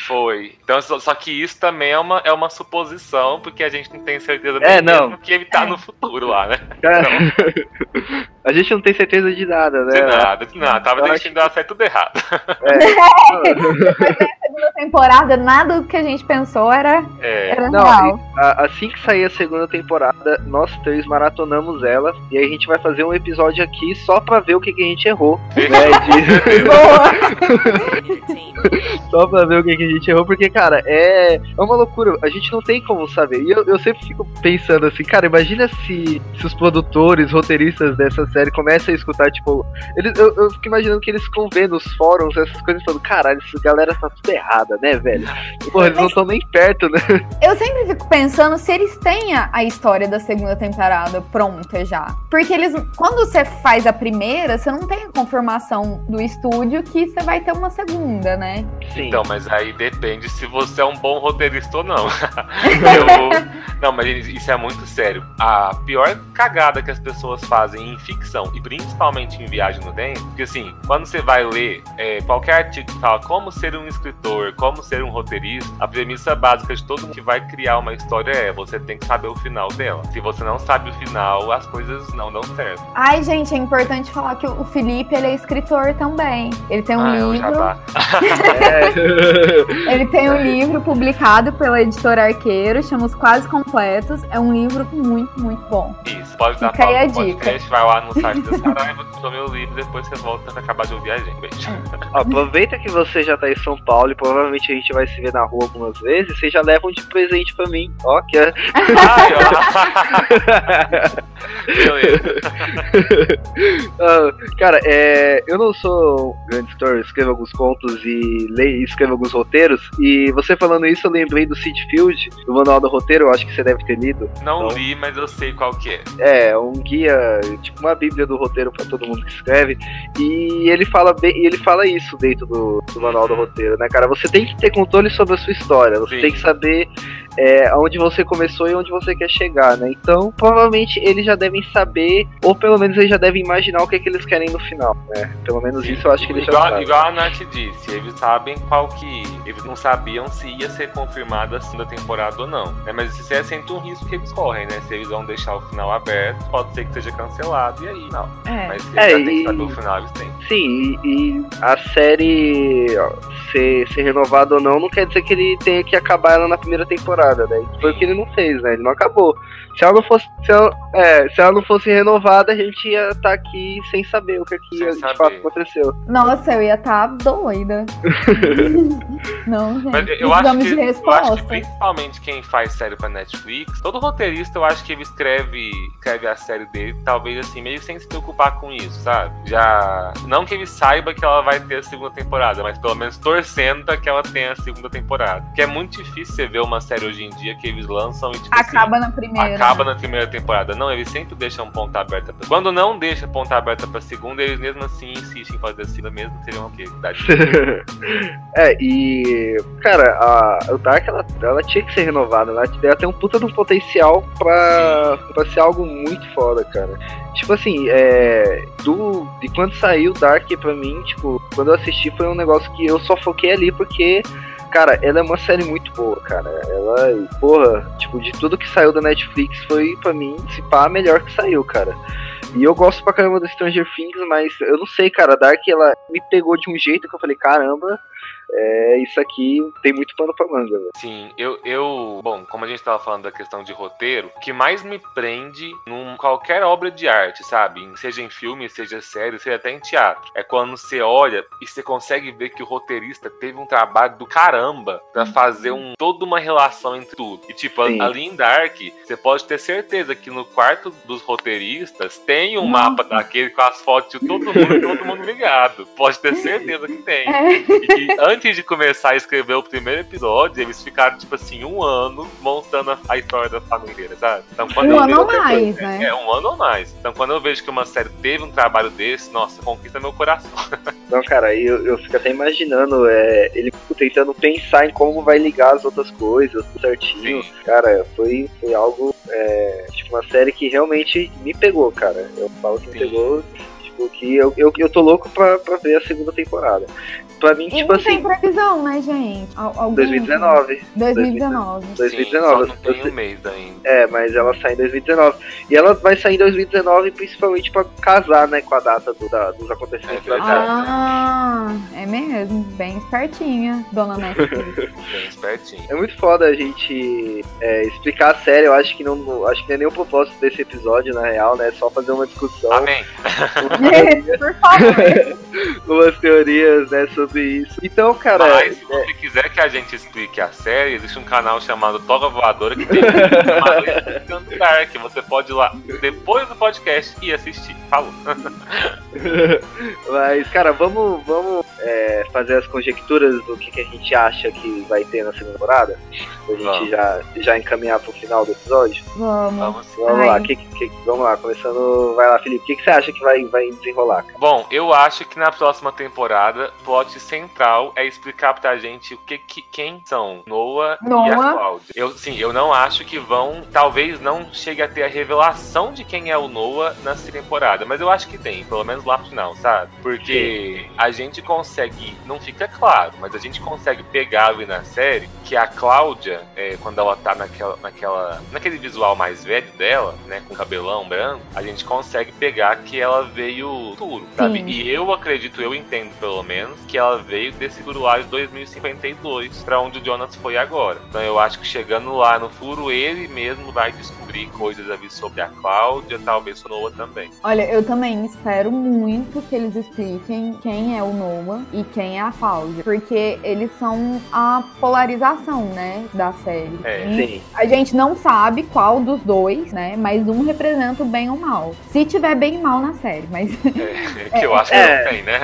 Foi. Então, só, só que isso também é uma, é uma suposição, porque a gente não tem certeza É, não. mesmo que ele tá É. no futuro lá, né? Cara, a gente não tem certeza de nada, né? De nada, de nada. Tava deixando dar certo tudo errado. É. Temporada, nada do que a gente pensou era, É. era Não, real. a- assim que sair a segunda temporada, nós três maratonamos ela e aí a gente vai fazer um episódio aqui só pra ver o que, que a gente errou. Né, de- Boa! só pra ver o que, que a gente errou, porque, cara, é, é uma loucura. A gente não tem como saber. E eu, eu sempre fico pensando assim, cara, imagina se, se os produtores, roteiristas dessa série começam a escutar, tipo, eles, eu, eu fico imaginando que eles ficam vendo os fóruns, essas coisas, falando, caralho, essa galera tá tudo errada, né, velho? Porra, eles não estão nem perto, né? Eu sempre fico pensando se eles têm a- a história da segunda temporada pronta já. Porque eles, quando você faz a primeira, você não tem a confirmação do estúdio que você vai ter uma segunda, né? Sim. Então, mas aí depende se você é um bom roteirista ou não. Eu- Não, mas isso é muito sério. A pior cagada que as pessoas fazem em ficção, e principalmente em viagem no tempo, porque assim, quando você vai ler é, qualquer artigo que fala como ser um escritor, como ser um roteirista, a premissa básica de todo mundo que vai criar uma história é você tem que saber o final dela. Se você não sabe o final, as coisas não dão certo. Ai, gente, é importante falar que o Felipe, ele é escritor também. Ele tem um ah, é livro. É. Ele tem um livro publicado pela editora Arqueiro, chama Os Quase Completos. É um livro muito, muito bom. Isso, pode dar Fica aí pausa a dica. podcast, vai lá no site da Saraiva, toma meu livro, depois você volta pra acabar de ouvir a gente. Beijo. Ó, aproveita que você já tá em São Paulo e provavelmente a gente vai se ver na rua algumas vezes. Vocês já levam de presente pra mim. Ó, que é. Ai, ó. Beleza. Ah, cara, é, eu não sou um grande eu escrevo alguns contos e leio, escrevo alguns roteiros. E você falando isso, eu lembrei do Sid Field, do Manual do Roteiro, eu acho que você deve ter lido. Não Não. li, mas eu sei qual que é. É, um guia, tipo uma bíblia do roteiro pra todo mundo que escreve. E ele fala bem, ele fala isso dentro do, do manual do roteiro, né, cara? Você tem que ter controle sobre a sua história. Você Sim. tem que saber é, aonde você começou e onde você quer chegar, né? Então, provavelmente eles já devem saber, ou pelo menos eles já devem imaginar o que, é que eles querem no final, né? Pelo menos isso eu acho que eles já igual, sabem. igual a Nath disse, eles sabem qual que. Eles não sabiam se ia ser confirmada a segunda temporada ou não. Né? Mas isso é sempre um risco que eles correm, né? Se eles vão deixar o final aberto, pode ser que seja cancelado, e aí não. É. Mas se É, eles já têm que e- saber o final, eles têm. Sim, e, e a série ó, ser, ser renovada ou não, não quer dizer que ele tenha que acabar ela na primeira temporada, né? Foi o que ele não fez, né? Ele não acabou. Se ela não fosse, se ela, é, se ela não fosse renovada, a gente ia estar aqui sem saber o que, que Sem de saber. fato aconteceu. Nossa, eu ia estar doida. não, gente. Mas eu acho, que, eu acho que principalmente quem faz série pra Netflix, todo roteirista eu acho que ele escreve, escreve a série dele, talvez assim, meio sem se preocupar com isso, sabe? Já. Não que ele saiba que ela vai ter a segunda temporada, mas pelo menos torcendo pra que ela tenha a segunda temporada. Porque é muito difícil você ver uma série hoje em dia que eles lançam e tipo assim, Acaba na primeira. acaba na primeira temporada. Não, eles sempre deixam ponta aberta. Pra... Quando não deixa ponta aberta pra segunda, eles mesmo assim insistem em fazer a segunda mesmo, que seriam o quê? É, e. Cara, a, o Dark ela, ela tinha que ser renovada, né? Ela tem um puta de um potencial pra, pra ser algo muito foda, cara. Tipo assim, é. Do, de quando saiu Dark pra mim, tipo, quando eu assisti foi um negócio que eu só foquei ali porque. Cara, ela é uma série muito boa, cara. Ela, porra, tipo, de tudo que saiu da Netflix foi, pra mim, se pá, a melhor que saiu, cara. E eu gosto pra caramba do Stranger Things, mas eu não sei, cara, a Dark, ela me pegou de um jeito que eu falei, caramba, é, isso aqui tem muito pano pra manga, velho. Sim, eu, eu. Bom, como a gente tava falando da questão de roteiro, o que mais me prende num qualquer obra de arte, sabe? Seja em filme, seja série, seja até em teatro. É quando você olha e você consegue ver que o roteirista teve um trabalho do caramba pra fazer um, toda uma relação entre tudo. E, tipo, Sim. ali em Dark, você pode ter certeza que no quarto dos roteiristas tem um Nossa. mapa daquele com as fotos de todo mundo e todo mundo ligado. Pode ter certeza que tem. É. E que antes de começar a escrever o primeiro episódio, eles ficaram, tipo assim, um ano montando a, história da família sabe? Então, quando Um eu ano ou mais, né? É, um ano ou mais. Então, quando eu vejo que uma série teve um trabalho desse, nossa, conquista meu coração. Não, cara, eu, eu fico até imaginando é, ele tentando pensar em como vai ligar as outras coisas, tudo certinho. Sim. Cara, foi, foi algo, é, tipo, uma série que realmente me pegou, cara. Eu falo que me pegou, tipo, que eu, eu, eu tô louco pra, pra ver a segunda temporada. Pra mim, E tipo não tem assim, previsão, né, gente? Al- algum- 2019. 2019. Sim, 2019. só não tem Você- um mês ainda. É, mas ela sai em 2019. E ela vai sair em 2019 principalmente pra casar, né, com a data do- da- dos acontecimentos É da. Ah, é mesmo? bem espertinha, dona Netflix. Bem espertinho. É muito foda a gente é, explicar a série. Eu acho que não, acho que não é nem o propósito desse episódio, na real, né? É só fazer uma discussão, Amém. Por favor. umas teorias, né, sobre isso. Então, cara, Mas se você quiser que a gente explique a série, existe um canal chamado Toga Voadora que tem um Explicando Dark. Você pode ir lá depois do podcast e assistir. Falou. mas, cara, vamos, vamos é, fazer as conjecturas do que, que a gente acha que vai ter na segunda temporada? Pra gente Vamos. já, já encaminhar pro final do episódio? Vamos. Vamos. Vamos lá, que, que- vamos lá, começando. Vai lá, Felipe. O que, que você acha que vai, vai desenrolar, cara? Bom, eu acho que na próxima temporada, o plot central é explicar pra gente o que, que quem são Noah, e a Noah. Cláudia. Eu, sim, eu não acho que vão, talvez não chegue a ter a revelação de quem é o Noah nessa temporada, mas eu acho que tem, pelo menos lá pro final, sabe? Porque a gente consegue, não fica claro, mas a gente consegue pegar ali na série que a Cláudia, é, quando ela tá naquela, naquela, naquele visual mais velho dela, né, com cabelão branco, a gente consegue pegar que ela veio duro, sabe? E eu acredito, eu entendo pelo menos, que ela veio desse futuro de 2052, pra onde o Jonas foi agora. Então eu acho que chegando lá no furo, ele mesmo vai descobrir coisas ali sobre a Cláudia, talvez o Noah também. Olha, eu também espero muito que eles expliquem quem é o Noah e quem é a Cláudia. Porque eles são a polarização, né, da série. É. E Sim. A gente não sabe qual dos dois, né? Mas um representa o bem ou o mal. Se tiver bem e mal na série, mas. É, que eu acho que É. não tem, né?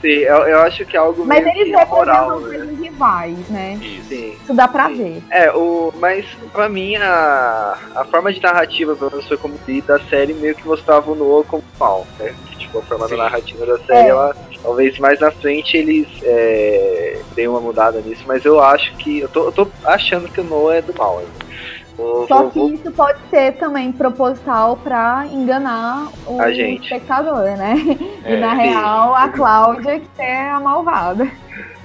Sim, eu, eu acho que é algo Mas meio eles representam né? coisas rivais, né? Isso. Sim. Isso dá pra ver. É, o, mas pra mim a, a forma de narrativa, pelo menos foi como vi da série, meio que mostrava o Noah como mal, né? Tipo, a forma Sim. da narrativa da série, É. ela, talvez mais na frente eles é, deem uma mudada nisso, mas eu acho que, eu tô, eu tô achando que o Noah é do mal ainda. Vou- Só que isso pode ser também proposital pra enganar o A gente. espectador, né? É, e na sim. real, a Cláudia que é a malvada.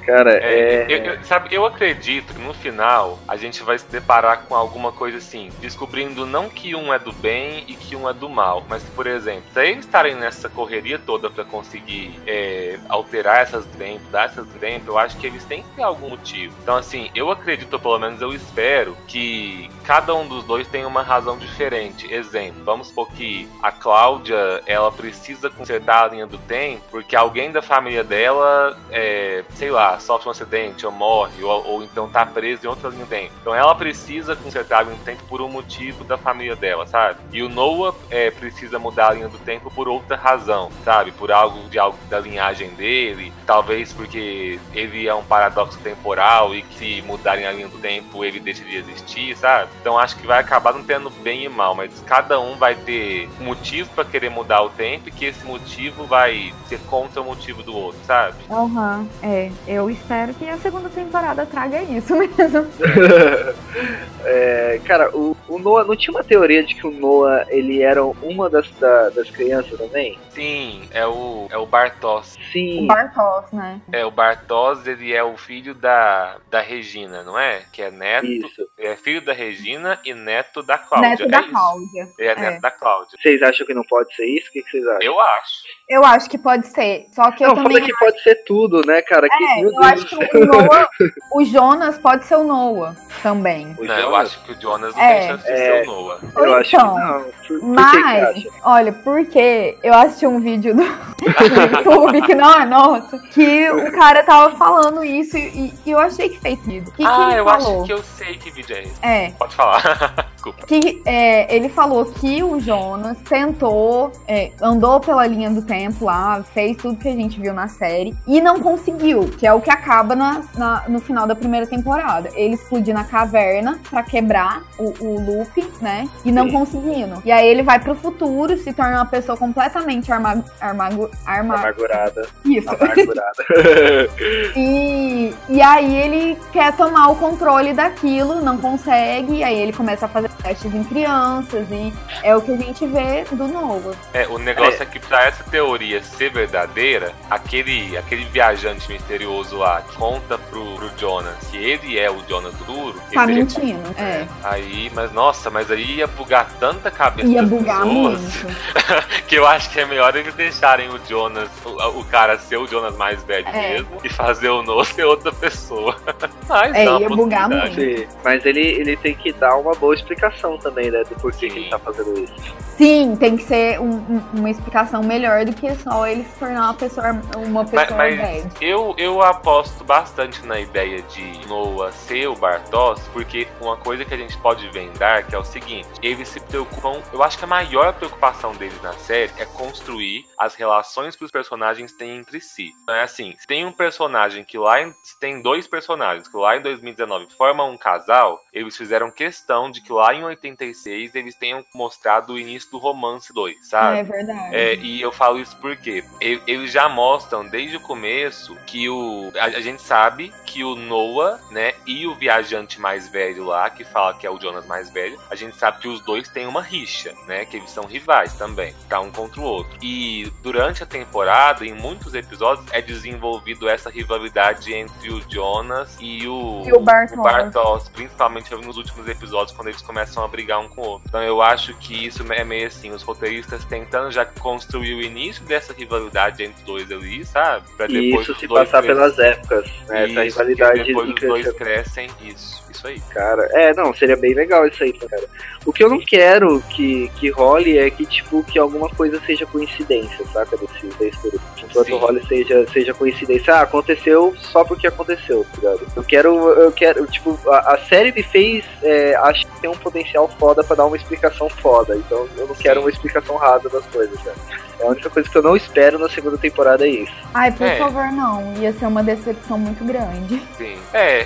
cara, É, é, eu, eu- sabe, eu acredito que no final a gente vai se deparar com alguma coisa assim, descobrindo não que um é do bem e que um é do mal, mas que, por exemplo, se eles estarem nessa correria toda pra conseguir é, alterar essas tempos, dar essas tempos, eu acho que eles têm que ter algum motivo. Então, assim, eu acredito, ou pelo menos eu espero, que cada um dos dois tem uma razão diferente. Exemplo, vamos supor que a Cláudia, ela precisa consertar a linha do tempo, porque alguém da família dela, é, sei lá, sofre um acidente ou morre, ou, ou então tá preso em outra linha do tempo. Então ela precisa consertar a linha do tempo por um motivo da família dela, sabe? E o Noah é, precisa mudar a linha do tempo por outra razão, sabe? Por algo de algo da linhagem dele, talvez porque ele é um paradoxo temporal e que se mudarem a linha do tempo ele deixa de existir, sabe? Então acho que vai acabar não tendo bem e mal, mas cada um vai ter motivo pra querer mudar o tempo e que esse motivo vai ser contra o motivo do outro, sabe? Aham, é. Eu espero que a segunda temporada traga isso mesmo. é, cara, o, o Noah, não tinha uma teoria de que o Noah, ele era uma das, da- das crianças também? Sim, é o, é o Bartos. O Sim, Bartos, né? É, o Bartos, ele é o filho da, da Regina, não é? Que é neto, isso. é filho da Regina e neto da Cláudia. Neto é da isso. Cláudia. Ele é, É. neto da Cláudia. Vocês acham que não pode ser isso? O que, que vocês acham? Eu acho. Eu acho que pode ser. Só que eu não, também fala que pode ser tudo, né, cara? Que, É, meu eu Deus acho do que o Noah, o Jonas pode ser o Noah também. O não, eu Jonas? acho que o Jonas não É. tem chance de É. ser o Noah. Eu acho que Então, não. Por, por que que Mas, você acha? olha, porque eu assisti um vídeo do, YouTube, que não é nosso, que o cara tava falando isso e, e eu achei que fez sentido. Que, que ah, ele eu falou? acho que eu sei que vídeo é esse. É, Pode falar. Desculpa. que é, ele falou que o Jonas tentou, é, andou pela linha do tempo lá, fez tudo que a gente viu na série e não conseguiu, que é o que acaba na, na- no final da primeira temporada. Ele explodiu na caverna pra quebrar o, o loop, né? E não Sim. conseguindo. E aí ele vai pro futuro, se torna uma pessoa completamente arma, armago, arma, Amargurada. isso. Amargurada. E, e aí ele quer tomar o controle daquilo, não consegue, e aí ele começa a fazer testes em crianças e é o que a gente vê do novo. É, o negócio é, que pra essa teoria ser verdadeira, aquele, aquele viajante misterioso lá que conta pro, pro Jonas que ele é o Jonas Duro. Tá mentindo, é. é. Aí, mas nossa, mas aí ia bugar tanta cabeça Ia bugar pessoas, muito. que eu acho que é melhor eles deixarem o Jonas, o, o cara ser o Jonas mais velho é. mesmo e fazer o No ser outra pessoa. mas é, ia bugar muito. Sim, mas ele, ele tem que dar uma boa explicação também, né, do porquê que ele tá fazendo isso. Sim, tem que ser um, um, uma explicação melhor do que só ele se tornar uma pessoa, uma pessoa mas, mas eu, eu aposto bastante na ideia de Noah ser o Bartos, porque uma coisa que a gente pode vendar que é o seguinte, eles se preocupam, eu acho que a maior preocupação deles na série é construir as relações que os personagens têm entre si. Então é assim, se tem um personagem que lá em, se tem dois personagens que lá em 2019 formam um casal, eles fizeram questão de que lá em 86 eles tenham mostrado o início do romance 2, sabe? É verdade. É, e eu falo isso porque eles já mostram desde o começo que o. A, a, gente sabe que o Noah, né, e o viajante mais velho lá, que fala que é o Jonas mais velho, a gente sabe que os dois têm uma rixa, né? Que eles são rivais também, tá um contra o outro. E durante a temporada, em muitos episódios, é desenvolvido essa rivalidade entre o Jonas e o, e o Bartos. Bartos, principalmente nos últimos episódios, quando eles começam a brigar um com o outro. Então eu acho que isso é meio assim, os roteiristas tentando já construir o início dessa rivalidade entre os dois ali, sabe? Pra depois isso se passar crescem. pelas épocas, né? Isso, Essa rivalidade. depois os dois crescem, isso isso aí. Cara, é, não, seria bem legal isso aí, cara. O que eu não quero que, que role é que, tipo, que alguma coisa seja coincidência, saca? Desse, da história. Enquanto role seja, seja coincidência. Ah, aconteceu só porque aconteceu, tá ligado? Eu quero, eu quero, tipo, a, a série me fez, é, acho que tem um potencial foda pra dar uma explicação foda. Então eu não Sim. quero uma explicação rasa das coisas, cara. É a única coisa que eu não espero na segunda temporada é isso. Ai, por é. favor, não. Ia ser uma decepção muito grande. Sim. É,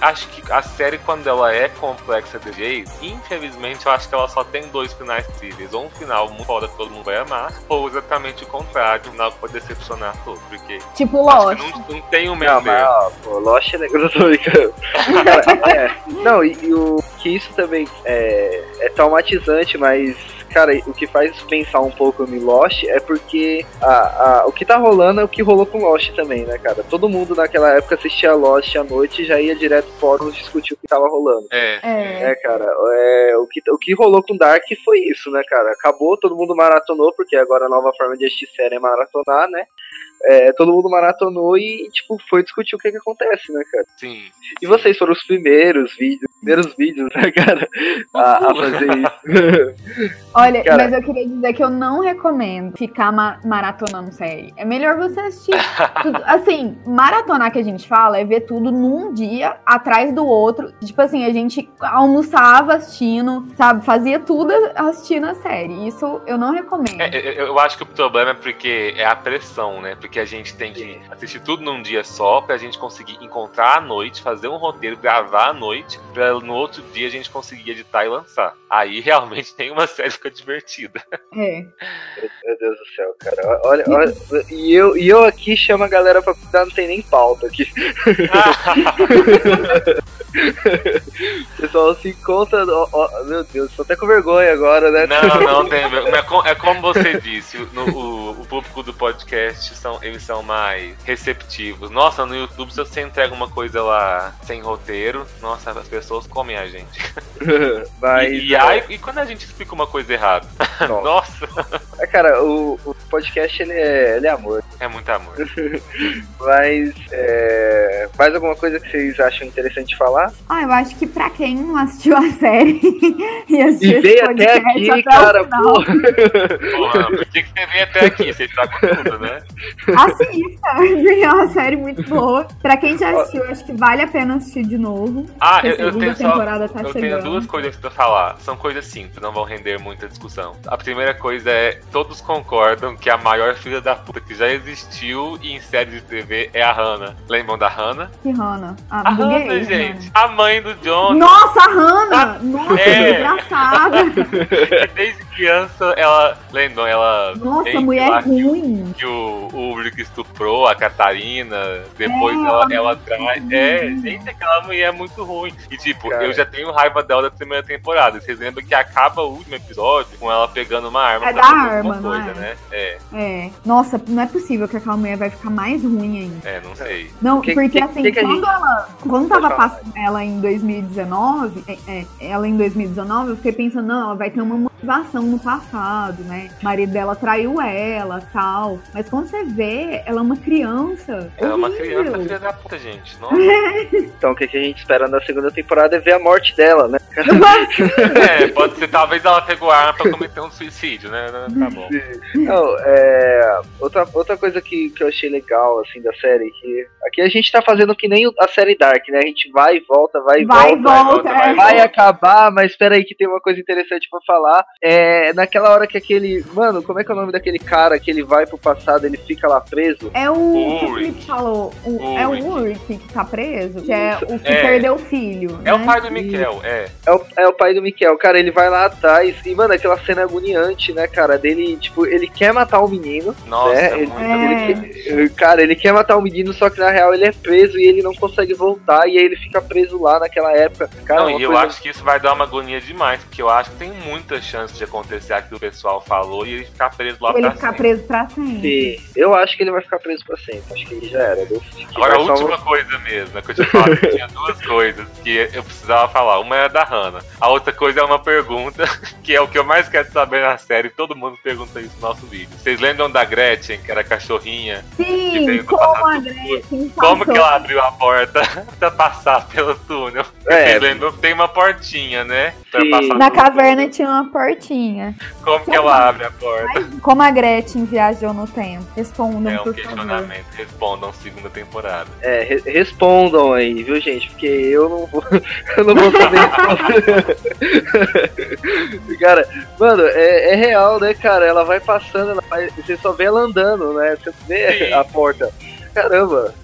acho que a série, quando ela é complexa de jeito, infelizmente eu acho que ela só tem dois finais possíveis. Ou um final muito foda que todo mundo vai amar, ou exatamente o contrário, um final que pode decepcionar todo. Porque. Tipo Lost. Não, não, tem o mesmo. Não, mas, ó, pô, Lost é Cara, é. Não, e, e, o que isso também é, é traumatizante, mas cara, o que faz pensar um pouco em Lost é porque a, a, o que tá rolando é o que rolou com Lost também, né, cara? Todo mundo naquela época assistia Lost à noite e já ia direto fóruns discutir o que tava rolando. É. É, é cara. É, o, que, o que rolou com Dark foi isso, né, cara? Acabou, todo mundo maratonou, porque agora a nova forma de assistir série é maratonar, né? É, todo mundo maratonou e, tipo, foi discutir o que que acontece, né, cara? Sim. E vocês foram os primeiros vídeos, primeiros vídeos, né, cara, a, a fazer isso. Olha, cara, mas eu queria dizer que eu não recomendo ficar ma maratonando série. É melhor você assistir tudo. Assim, maratonar que a gente fala é ver tudo num dia, atrás do outro. Tipo assim, a gente almoçava assistindo, sabe? Fazia tudo assistindo a série. Isso eu não recomendo. É, eu, eu acho que o problema é porque é a pressão, né? Porque porque a gente tem que assistir tudo num dia só, pra gente conseguir encontrar à noite, fazer um roteiro, gravar à noite, pra no outro dia a gente conseguir editar e lançar. Aí realmente tem uma série que fica divertida. É. Meu Deus do céu, cara. Olha, olha e, eu, e eu aqui chamo a galera pra cuidar, não tem nem pauta aqui. O pessoal se encontra. Oh, oh, meu Deus, tô até com vergonha agora, né? Não, não tem. É, é como você disse, no, o, o público do podcast são, eles são mais receptivos. Nossa, no YouTube, se você entrega uma coisa lá sem roteiro, nossa, as pessoas comem a gente. Mas, e, e, aí, e quando a gente explica uma coisa errada? Nossa. nossa. É, cara, o, o podcast ele é, ele é amor. É muito amor. Mas, é, mais alguma coisa que vocês acham interessante falar? Ah, eu acho que pra quem não assistiu a série e assistiu e veio até aqui, até cara, porra. porra. Por que você veio até aqui? Você tá com tudo, né? Assista, é uma série muito boa. Pra quem já assistiu, acho que vale a pena assistir de novo. Ah, eu, eu tenho só, tá eu tenho duas coisas pra falar. São coisas simples, não vão render muita discussão. A primeira coisa é, todos concordam que a maior filha da puta que já existiu em série de TV é a Hannah. Lembram da Hannah? Que Hannah? A, a Hannah, gente. A mãe do John. Nossa, a Hannah! Ah, Nossa, é. que engraçada! desde criança, ela. Lembram, ela. Nossa, mulher ruim. Que o, o Ulrich estuprou a Catarina, depois É, ela, ela traz. ruim. É, gente, aquela mulher é muito ruim. E tipo, Cara. eu já tenho raiva dela da primeira temporada. Vocês lembram que acaba o último episódio com ela pegando uma arma É da arma, coisa, é? né? É, É. Nossa, não é possível que aquela mulher vai ficar mais ruim ainda. é, não sei. Não, Que- porque que- assim, que quando gente- ela. Quando tava passando ela em 2019, é, é, ela em 2019, eu fiquei pensando, não, ela vai ter uma motivação no passado, né? O marido dela traiu ela tal. Mas quando você vê, ela é uma criança. Ela é uma horrível. criança filha da puta, gente. Nossa. Então o que que a gente espera na segunda temporada é ver a morte dela, né? é, pode ser, talvez ela pegou a arma pra cometer um suicídio, né? Tá bom. Não, é. Outra, outra coisa que, que eu achei legal, assim, da série, que aqui a gente tá fazendo que nem a série Dark, né? A gente vai e volta, vai e Vai e volta. volta, vai, é. Vai acabar, mas espera aí que tem uma coisa interessante pra falar. É naquela hora que aquele. Mano, como é que é o nome daquele cara que ele vai pro passado, ele fica lá preso? É o que o. Felipe falou. o- é o Ulrich. Que tá preso, que é o que É. perdeu o filho. É o né? pai do Miquel, é. É o, é o pai do Miquel, cara, ele vai lá atrás e, mano, aquela cena agoniante, né, cara, dele, tipo, ele quer matar o menino, Nossa, né, é ele, muito É. ele cara, ele quer matar o menino, só que na real ele é preso e ele não consegue voltar, e aí ele fica preso lá naquela época, cara, Não, e eu coisa- acho que isso vai dar uma agonia demais, porque eu acho que tem muita chance de acontecer aquilo que o pessoal falou e ele ficar preso lá Ele pra ficar sempre. preso pra sempre. Sim, eu acho que ele vai ficar preso pra sempre, acho que ele já era. Agora, a só- última coisa mesmo, né, que eu tinha falado, que tinha duas coisas que eu precisava falar. Uma era da Hannah, a outra coisa é uma pergunta, que é o que eu mais quero saber na série, todo mundo pergunta isso no nosso vídeo. Vocês lembram da Gretchen, que era a cachorrinha? Que Sim, veio do como a Gretchen Como que ela abriu a porta pra passar pelo túnel? É. Que tem uma portinha, né? Pra Sim. passar Na caverna túnel. tinha uma portinha. Como que ela abre a porta? Como a Gretchen viajou no tempo? Respondam, É um por favor. questionamento. Respondam segunda temporada. É, re- respondam aí, viu, gente? Porque eu não vou, eu não vou saber responder. cara, mano, é, é real, né, cara? Ela vai passando, ela vai- você só vê ela andando, né? Você vê Sim. a porta. Caramba.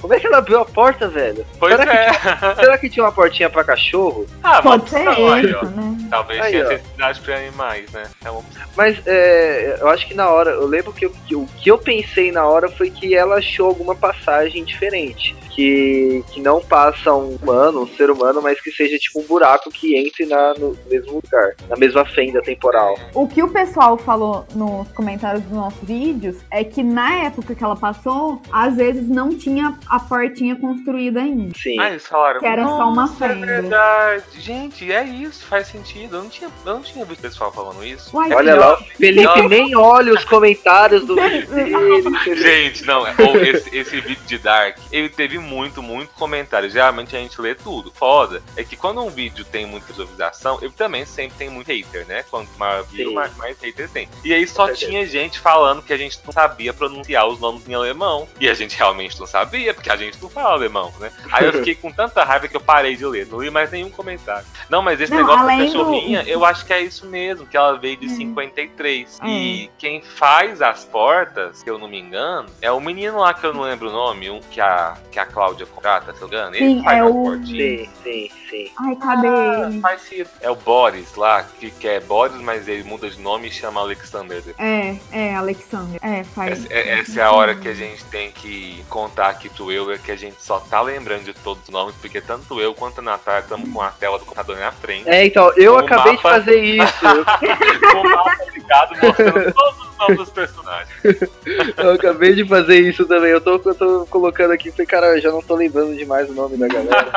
Como é que ela abriu a porta, velho? Pois Será é. Será que tinha uma portinha pra cachorro? ah, Pode uma ser isso, né? Talvez Aí, tenha necessidade pra animais, né? É uma. Mas é, eu acho que na hora, eu lembro que, eu- que o que eu pensei na hora foi que ela achou alguma passagem diferente. Que, que não passa um humano, um ser humano, mas que seja tipo um buraco que entre na, no mesmo lugar, na mesma fenda temporal. O que o pessoal falou nos comentários dos nossos vídeos é que na época que ela passou, às vezes não tinha a portinha construída ainda. Sim. Ah, eles falaram. Que era só uma "Nossa, fenda." É verdade. Gente, é isso, faz sentido. Eu não tinha, eu não tinha visto o pessoal falando isso. Uai, Olha lá, o Felipe Não. nem olha os comentários do vídeo dele. Gente, não, ou esse, esse vídeo de Dark, ele teve muito, muito comentário. Geralmente a gente lê tudo. Foda é que quando um vídeo tem muita visualização, ele também sempre tem muito hater, né? Quanto maior view, Sim. mais, mais hater tem. E aí só tinha gente falando que a gente não sabia pronunciar os nomes em alemão. E a gente realmente não sabia, porque a gente não fala alemão, né? Aí eu fiquei com tanta raiva que eu parei de ler, não li mais nenhum comentário. Não, mas esse Não, negócio da além do- cachorrinha, eu acho que é isso mesmo, que ela veio de Hum. 53. Hum. E quem faz as portas, se eu não me engano, é o menino lá que eu não lembro o nome, um que a, que a Cláudia contrata, se não me engano. Ele Sim, faz é o-. Sim, sim, sim. Ai, cadê Ah, ele? faz. É o Boris lá, que, que é Boris, mas ele muda de nome e chama Alexander. É, é, Alexander. É, faz. Essa, é- essa é a hora que a gente tem que contar aqui pro Euler que a gente só tá lembrando de todos os nomes, porque tanto eu quanto a Natália estamos com a tela do computador na frente. É, então, eu acabei de mapa- fazer isso. com o mapa ligado mostrando todos os nomes dos personagens. Eu acabei de fazer isso também. Eu tô, eu tô colocando aqui, falei, cara, eu já não tô lembrando demais o nome da galera.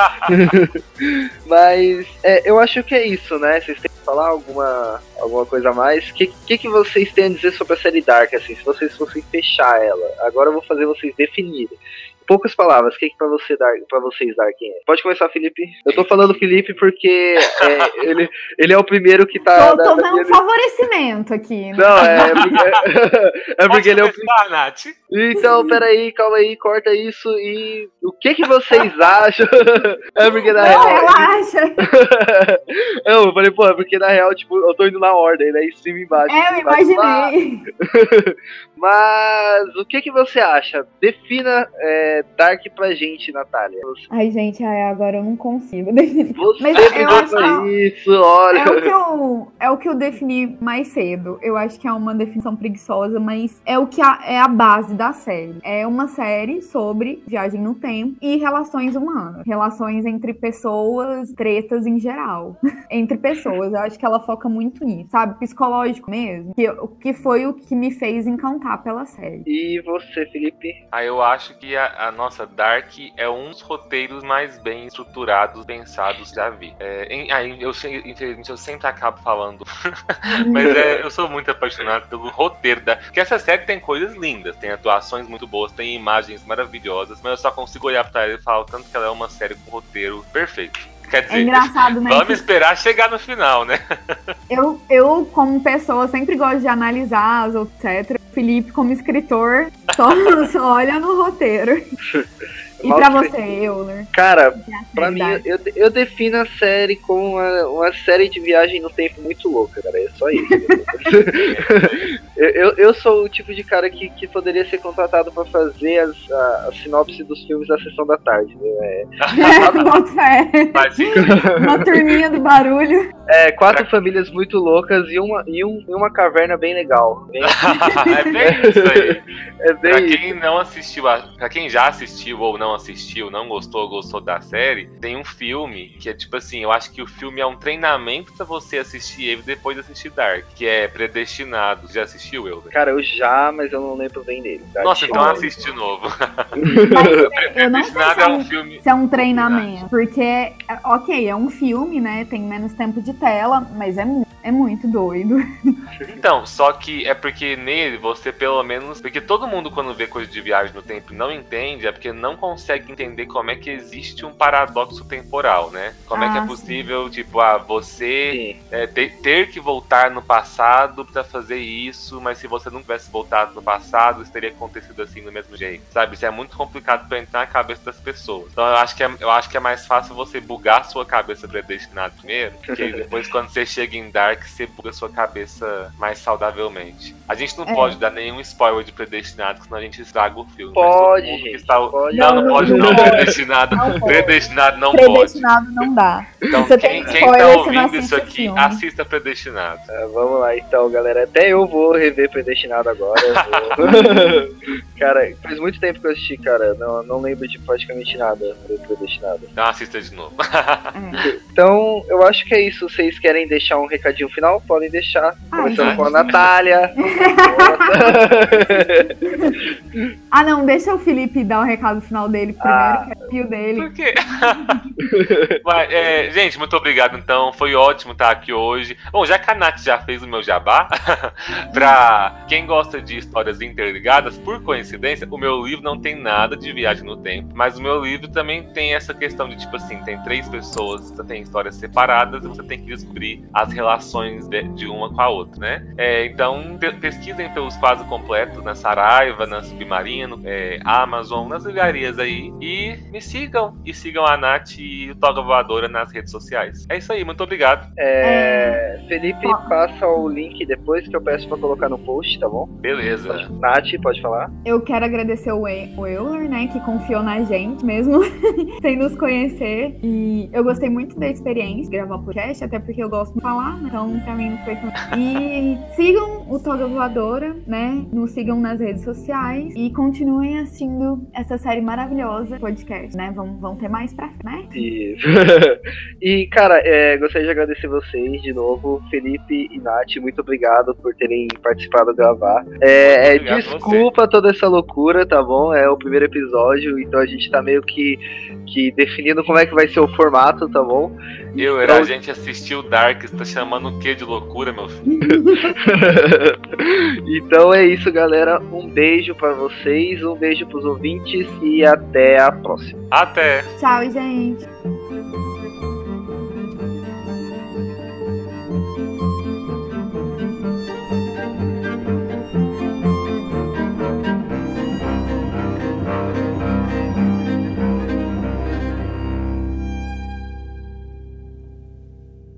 Mas é, eu acho que é isso, né? Vocês têm que falar alguma, alguma coisa a mais? O que, que, que vocês têm a dizer sobre a série Dark, assim, se vocês fossem fechar ela? Agora eu vou fazer vocês definirem. Poucas palavras, o que, que pra, você dar, pra vocês Dark é? Pode começar, Felipe. Eu tô falando Felipe porque é, ele, ele é o primeiro que tá. Tô, tô na vendo minha um favorecimento aqui. né? Não, é, é porque, é porque ele é o Nath. então, peraí, calma aí, corta isso e o que que vocês acham? é porque na Não, real. relaxa. Não, eu falei, pô, é porque na real, tipo, eu tô indo na ordem, né? Em cima e embaixo. É, eu embaixo, imaginei. Mas o que que você acha? Defina é, é Dark pra gente, Natália? Ai, gente, ai, agora eu não consigo definir. Você Mas Mas eu acho isso, olha. É o, que eu, é o que eu defini mais cedo. Eu acho que é uma definição preguiçosa, mas é o que a, é a base da série. É uma série sobre viagem no tempo e relações humanas. Relações entre pessoas, tretas em geral. entre pessoas. Eu acho que ela foca muito nisso, sabe? Psicológico mesmo. Que, o que foi o que me fez encantar pela série. E você, Felipe? Ah, eu acho que a, a nossa Dark é um dos roteiros mais bem estruturados, pensados já vi. É, em, aí eu, infelizmente, eu sempre acabo falando. Mas é, eu sou muito apaixonado pelo roteiro da. Porque essa série tem coisas lindas, tem atuações muito boas, tem imagens maravilhosas, mas eu só consigo olhar pra ela e falar tanto que ela é uma série com roteiro perfeito. Quer dizer, É engraçado, né? vamos esperar chegar no final, né? Eu, eu, como pessoa, sempre gosto de analisar as etc. Felipe, como escritor, só, só olha no roteiro. E Mal pra feito. você, Euler? Cara, pra mim, eu, eu defino a série como uma, uma série de viagem no tempo muito louca, cara. É só isso. eu, eu, eu sou o tipo de cara que, que poderia ser contratado pra fazer as, a, a sinopse dos filmes da sessão da tarde. né? É. Mas Uma turminha do barulho. é, quatro famílias muito loucas e uma, e, um, e uma caverna bem legal. Bem- é bem isso aí. é Pra bem isso. quem não assistiu, a- pra quem já assistiu ou não assistiu, não gostou ou gostou da série, tem um filme que é tipo assim, eu acho que o filme é um treinamento pra você assistir ele depois de assistir Dark, que é Predestinado. Já assistiu, Elder? Cara, eu já, mas eu não lembro bem dele. tá? Nossa, então assiste de novo. Mas eu não sei Predestinado se é é um um, filme. se é um treinamento. Porque, é, ok, é um filme, né? Tem menos tempo de tela, mas é, mu- é muito doido. Então, só que é porque nele você pelo menos. Porque todo mundo, quando vê coisa de viagem no tempo não entende, é porque não consegue entender como é que existe um paradoxo temporal, né? Como é que Ah, é sim. possível, tipo, ah, você Sim. é, ter, ter que voltar no passado pra fazer isso, mas se você não tivesse voltado no passado, isso teria acontecido assim do mesmo jeito, sabe? Isso é muito complicado pra entrar na cabeça das pessoas. Então eu acho que é, eu acho que é mais fácil você bugar sua cabeça predestinado primeiro, porque depois quando você chega em Dark, você buga sua cabeça mais saudavelmente. A gente não É. pode dar nenhum spoiler de predestinado, senão a gente estraga o filme. Pode, gente. está- Pode. Não, não pode não predestinado. Não pode. Predestinado não pode. Predestinado não dá. Então, Você quem, tem quem spoiler, tá você não ouvindo isso aqui, filme. assista Predestinado. Ah, vamos lá então, galera. Até eu vou rever Predestinado agora. vou- cara, faz muito tempo que eu assisti, cara. Não, não lembro de praticamente nada do Predestinado. Então assista de novo. Então, eu acho que é isso. Vocês querem deixar um recadinho final? Podem deixar. Ah, Começando gente. com a Natália. Ah, não, deixa o Felipe dar o recado final dele primeiro, Ah. que é o pio dele. Por quê? Mas, é, gente, muito obrigado então. Foi ótimo estar aqui hoje. Bom, já que a Nath já fez o meu jabá, pra quem gosta de histórias interligadas, por coincidência, o meu livro não tem nada de viagem no tempo. Mas o meu livro também tem essa questão de, tipo assim, tem três pessoas, você tem histórias separadas e você tem que descobrir as relações de, de uma com a outra, né? É, então, pe- pesquisem pelos quase completos na Saraiva, na Submarino, é, Amazon, nas livrarias aí. E me sigam. E sigam a Nath e o Toga Voadora nas redes sociais. É isso aí, muito obrigado. É, Felipe, passa o link depois que eu peço pra colocar no post, tá bom? Beleza. Nath, pode falar? Eu quero agradecer o, E- o Euler, né, que confiou na gente mesmo, sem nos conhecer. E eu gostei muito da experiência de gravar podcast, até porque eu gosto de falar, né, então pra mim não foi tão... E sigam o Toga Voadora, né, nos sigam nas redes sociais e continuem assistindo essa série maravilhosa podcast, né, vão, vão ter mais pra frente, né? Isso. e, cara, é, gostaria de agradecer vocês de novo, Felipe e Nath, muito obrigado por terem participado gravar. É, é, Obrigado a desculpa toda essa loucura, tá bom? É o primeiro episódio, então a gente tá meio que, que definindo como é que vai ser o formato, tá bom? Eu, Então- a gente assistiu Dark, você tá chamando o quê de loucura, meu filho? então é isso, galera. Um beijo pra vocês, um beijo pros ouvintes e até a próxima. Até! Tchau, gente!